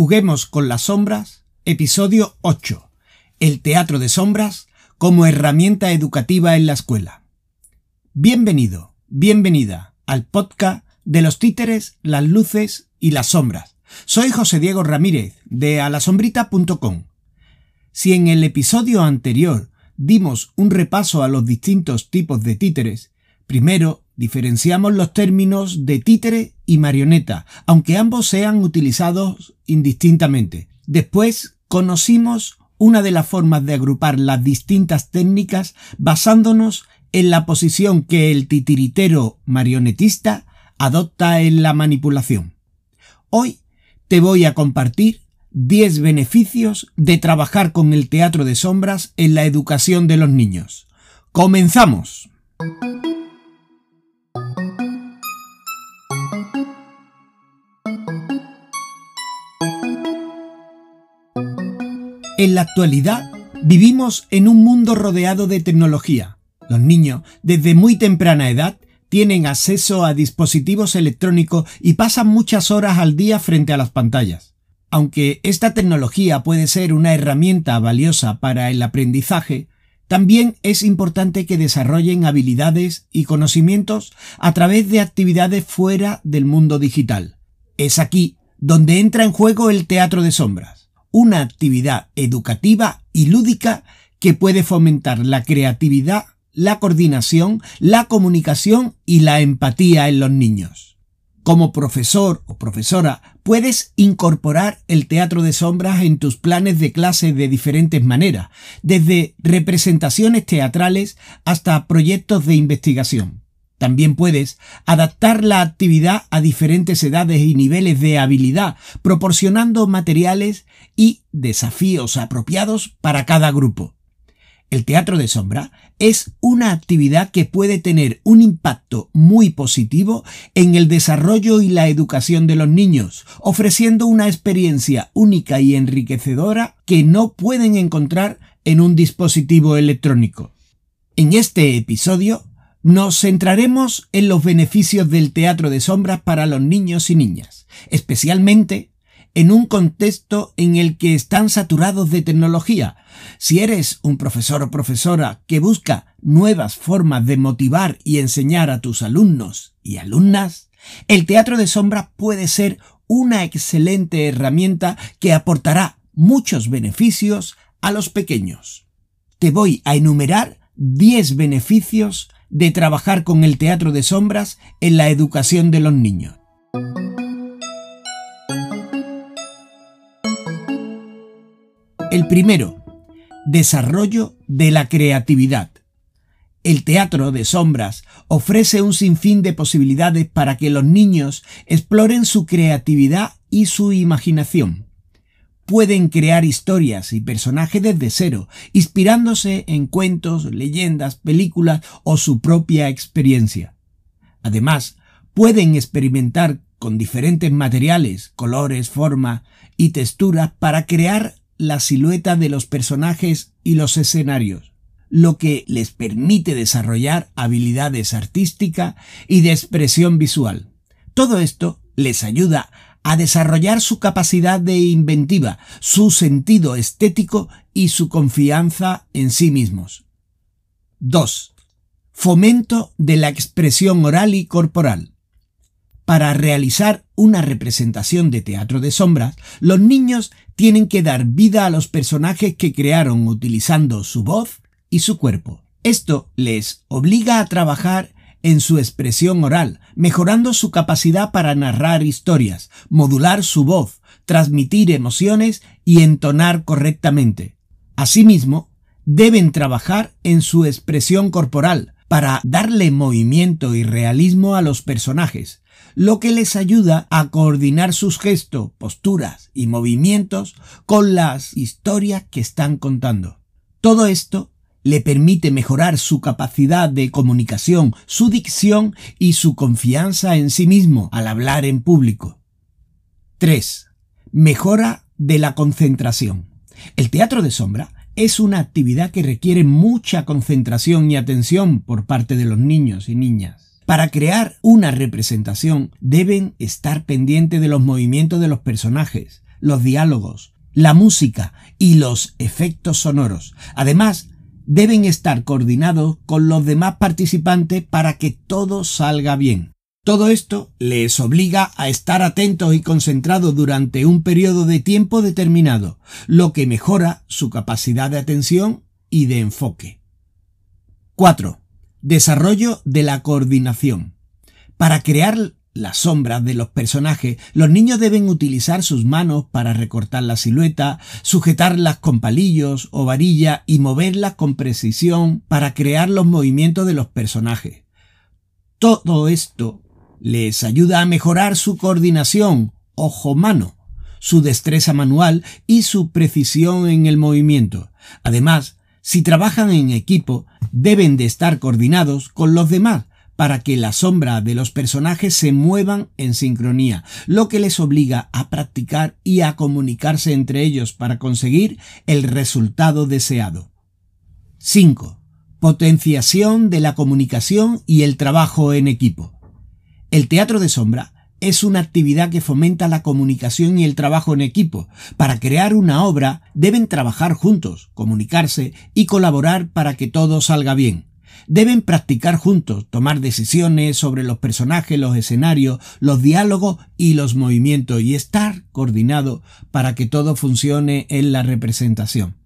Juguemos con las sombras, episodio 8. El teatro de sombras como herramienta educativa en la escuela. Bienvenido, bienvenida al podcast de los títeres, las luces y las sombras. Soy José Diego Ramírez de alasombrita.com. Si en el episodio anterior dimos un repaso a los distintos tipos de títeres, primero diferenciamos los términos de títere y marioneta, aunque ambos sean utilizados indistintamente. Después conocimos una de las formas de agrupar las distintas técnicas basándonos en la posición que el titiritero marionetista adopta en la manipulación. Hoy te voy a compartir 10 beneficios de trabajar con el teatro de sombras en la educación de los niños. ¡Comenzamos! En la actualidad vivimos en un mundo rodeado de tecnología. Los niños, desde muy temprana edad, tienen acceso a dispositivos electrónicos y pasan muchas horas al día frente a las pantallas. Aunque esta tecnología puede ser una herramienta valiosa para el aprendizaje, también es importante que desarrollen habilidades y conocimientos a través de actividades fuera del mundo digital. Es aquí donde entra en juego el teatro de sombras una actividad educativa y lúdica que puede fomentar la creatividad, la coordinación, la comunicación y la empatía en los niños. Como profesor o profesora, puedes incorporar el teatro de sombras en tus planes de clase de diferentes maneras, desde representaciones teatrales hasta proyectos de investigación. También puedes adaptar la actividad a diferentes edades y niveles de habilidad, proporcionando materiales y desafíos apropiados para cada grupo. El teatro de sombra es una actividad que puede tener un impacto muy positivo en el desarrollo y la educación de los niños, ofreciendo una experiencia única y enriquecedora que no pueden encontrar en un dispositivo electrónico. En este episodio nos centraremos en los beneficios del teatro de sombras para los niños y niñas, especialmente en un contexto en el que están saturados de tecnología. Si eres un profesor o profesora que busca nuevas formas de motivar y enseñar a tus alumnos y alumnas, el teatro de sombras puede ser una excelente herramienta que aportará muchos beneficios a los pequeños. Te voy a enumerar 10 beneficios de trabajar con el teatro de sombras en la educación de los niños. El primero, desarrollo de la creatividad. El teatro de sombras ofrece un sinfín de posibilidades para que los niños exploren su creatividad y su imaginación pueden crear historias y personajes desde cero, inspirándose en cuentos, leyendas, películas o su propia experiencia. Además, pueden experimentar con diferentes materiales, colores, forma y texturas para crear la silueta de los personajes y los escenarios, lo que les permite desarrollar habilidades artísticas y de expresión visual. Todo esto les ayuda a desarrollar su capacidad de inventiva, su sentido estético y su confianza en sí mismos. 2. Fomento de la expresión oral y corporal. Para realizar una representación de teatro de sombras, los niños tienen que dar vida a los personajes que crearon utilizando su voz y su cuerpo. Esto les obliga a trabajar en su expresión oral, mejorando su capacidad para narrar historias, modular su voz, transmitir emociones y entonar correctamente. Asimismo, deben trabajar en su expresión corporal para darle movimiento y realismo a los personajes, lo que les ayuda a coordinar sus gestos, posturas y movimientos con las historias que están contando. Todo esto le permite mejorar su capacidad de comunicación, su dicción y su confianza en sí mismo al hablar en público. 3. Mejora de la concentración. El teatro de sombra es una actividad que requiere mucha concentración y atención por parte de los niños y niñas. Para crear una representación deben estar pendientes de los movimientos de los personajes, los diálogos, la música y los efectos sonoros. Además, deben estar coordinados con los demás participantes para que todo salga bien. Todo esto les obliga a estar atentos y concentrados durante un periodo de tiempo determinado, lo que mejora su capacidad de atención y de enfoque. 4. Desarrollo de la coordinación. Para crear las sombras de los personajes, los niños deben utilizar sus manos para recortar la silueta, sujetarlas con palillos o varilla y moverlas con precisión para crear los movimientos de los personajes. Todo esto les ayuda a mejorar su coordinación ojo-mano, su destreza manual y su precisión en el movimiento. Además, si trabajan en equipo, deben de estar coordinados con los demás para que la sombra de los personajes se muevan en sincronía, lo que les obliga a practicar y a comunicarse entre ellos para conseguir el resultado deseado. 5. Potenciación de la comunicación y el trabajo en equipo. El teatro de sombra es una actividad que fomenta la comunicación y el trabajo en equipo. Para crear una obra deben trabajar juntos, comunicarse y colaborar para que todo salga bien. Deben practicar juntos, tomar decisiones sobre los personajes, los escenarios, los diálogos y los movimientos y estar coordinado para que todo funcione en la representación.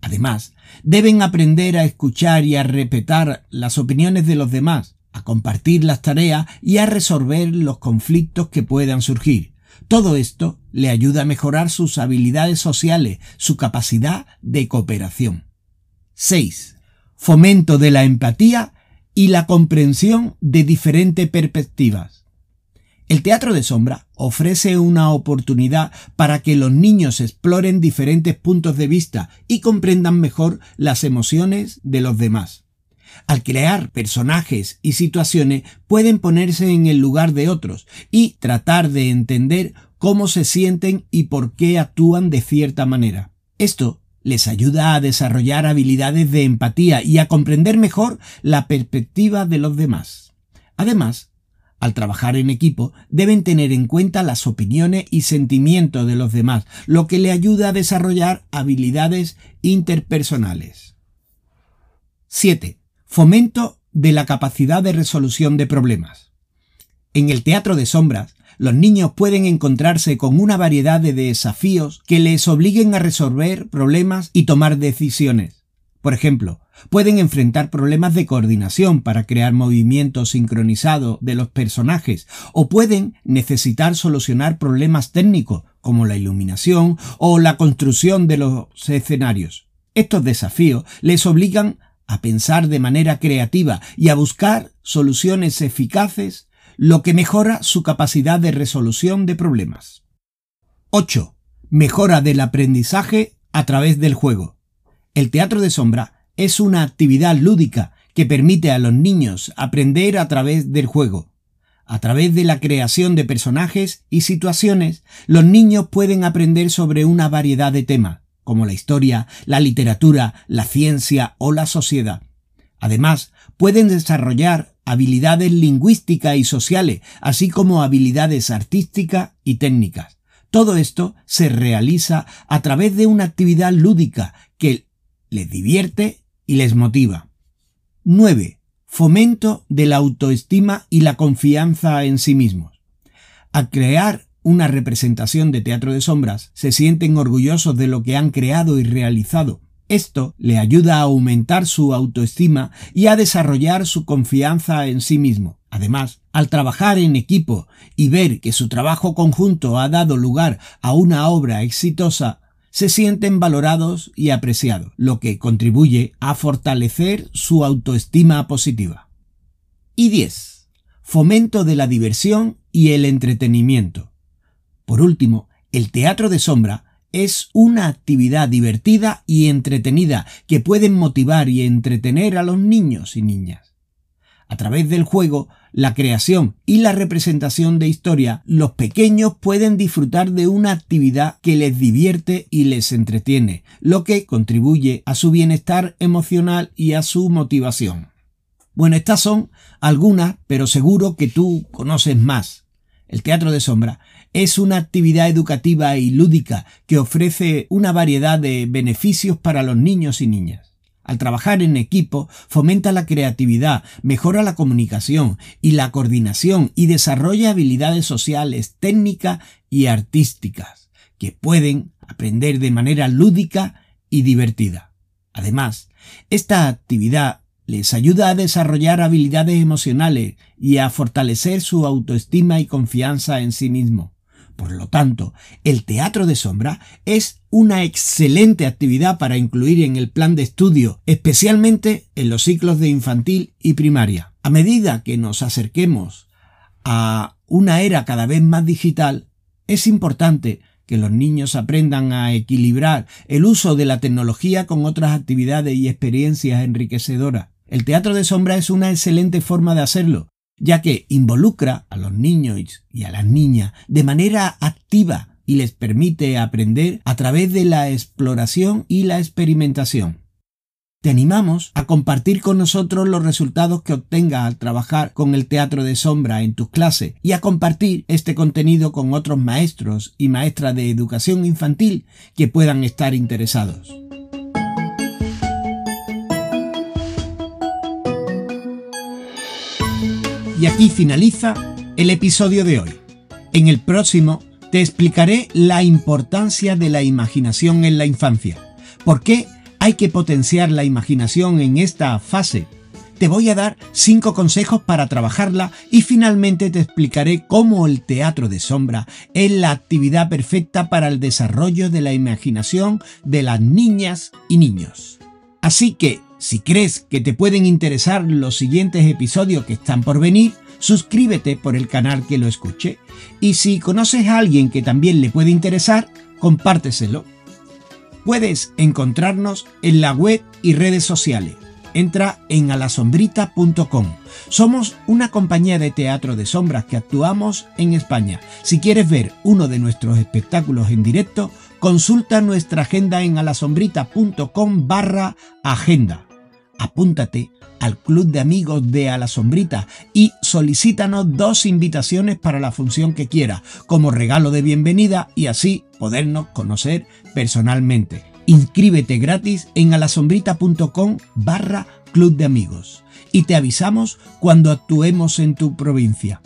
Además, deben aprender a escuchar y a respetar las opiniones de los demás, a compartir las tareas y a resolver los conflictos que puedan surgir. Todo esto le ayuda a mejorar sus habilidades sociales, su capacidad de cooperación. 6 fomento de la empatía y la comprensión de diferentes perspectivas. El teatro de sombra ofrece una oportunidad para que los niños exploren diferentes puntos de vista y comprendan mejor las emociones de los demás. Al crear personajes y situaciones pueden ponerse en el lugar de otros y tratar de entender cómo se sienten y por qué actúan de cierta manera. Esto les ayuda a desarrollar habilidades de empatía y a comprender mejor la perspectiva de los demás. Además, al trabajar en equipo, deben tener en cuenta las opiniones y sentimientos de los demás, lo que le ayuda a desarrollar habilidades interpersonales. 7. Fomento de la capacidad de resolución de problemas. En el teatro de sombras, los niños pueden encontrarse con una variedad de desafíos que les obliguen a resolver problemas y tomar decisiones. Por ejemplo, pueden enfrentar problemas de coordinación para crear movimientos sincronizados de los personajes o pueden necesitar solucionar problemas técnicos como la iluminación o la construcción de los escenarios. Estos desafíos les obligan a pensar de manera creativa y a buscar soluciones eficaces lo que mejora su capacidad de resolución de problemas. 8. Mejora del aprendizaje a través del juego. El teatro de sombra es una actividad lúdica que permite a los niños aprender a través del juego. A través de la creación de personajes y situaciones, los niños pueden aprender sobre una variedad de temas, como la historia, la literatura, la ciencia o la sociedad. Además, pueden desarrollar habilidades lingüísticas y sociales, así como habilidades artísticas y técnicas. Todo esto se realiza a través de una actividad lúdica que les divierte y les motiva. 9. Fomento de la autoestima y la confianza en sí mismos. Al crear una representación de teatro de sombras, se sienten orgullosos de lo que han creado y realizado, esto le ayuda a aumentar su autoestima y a desarrollar su confianza en sí mismo. Además, al trabajar en equipo y ver que su trabajo conjunto ha dado lugar a una obra exitosa, se sienten valorados y apreciados, lo que contribuye a fortalecer su autoestima positiva. Y 10. Fomento de la diversión y el entretenimiento. Por último, el teatro de sombra es una actividad divertida y entretenida que pueden motivar y entretener a los niños y niñas. A través del juego, la creación y la representación de historia, los pequeños pueden disfrutar de una actividad que les divierte y les entretiene, lo que contribuye a su bienestar emocional y a su motivación. Bueno, estas son algunas, pero seguro que tú conoces más. El teatro de sombra es una actividad educativa y lúdica que ofrece una variedad de beneficios para los niños y niñas. Al trabajar en equipo, fomenta la creatividad, mejora la comunicación y la coordinación y desarrolla habilidades sociales, técnicas y artísticas que pueden aprender de manera lúdica y divertida. Además, esta actividad les ayuda a desarrollar habilidades emocionales y a fortalecer su autoestima y confianza en sí mismo. Por lo tanto, el teatro de sombra es una excelente actividad para incluir en el plan de estudio, especialmente en los ciclos de infantil y primaria. A medida que nos acerquemos a una era cada vez más digital, es importante que los niños aprendan a equilibrar el uso de la tecnología con otras actividades y experiencias enriquecedoras. El teatro de sombra es una excelente forma de hacerlo, ya que involucra a los niños y a las niñas de manera activa y les permite aprender a través de la exploración y la experimentación. Te animamos a compartir con nosotros los resultados que obtengas al trabajar con el teatro de sombra en tus clases y a compartir este contenido con otros maestros y maestras de educación infantil que puedan estar interesados. Y aquí finaliza el episodio de hoy. En el próximo te explicaré la importancia de la imaginación en la infancia. ¿Por qué hay que potenciar la imaginación en esta fase? Te voy a dar cinco consejos para trabajarla y finalmente te explicaré cómo el teatro de sombra es la actividad perfecta para el desarrollo de la imaginación de las niñas y niños. Así que si crees que te pueden interesar los siguientes episodios que están por venir, suscríbete por el canal que lo escuche. Y si conoces a alguien que también le puede interesar, compárteselo. Puedes encontrarnos en la web y redes sociales. Entra en alasombrita.com. Somos una compañía de teatro de sombras que actuamos en España. Si quieres ver uno de nuestros espectáculos en directo, consulta nuestra agenda en alasombrita.com barra agenda apúntate al Club de Amigos de A la Sombrita y solicítanos dos invitaciones para la función que quieras, como regalo de bienvenida y así podernos conocer personalmente. Inscríbete gratis en alasombrita.com barra Club de Amigos y te avisamos cuando actuemos en tu provincia.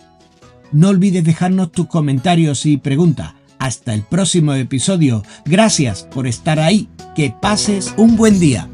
No olvides dejarnos tus comentarios y preguntas. Hasta el próximo episodio. Gracias por estar ahí. Que pases un buen día.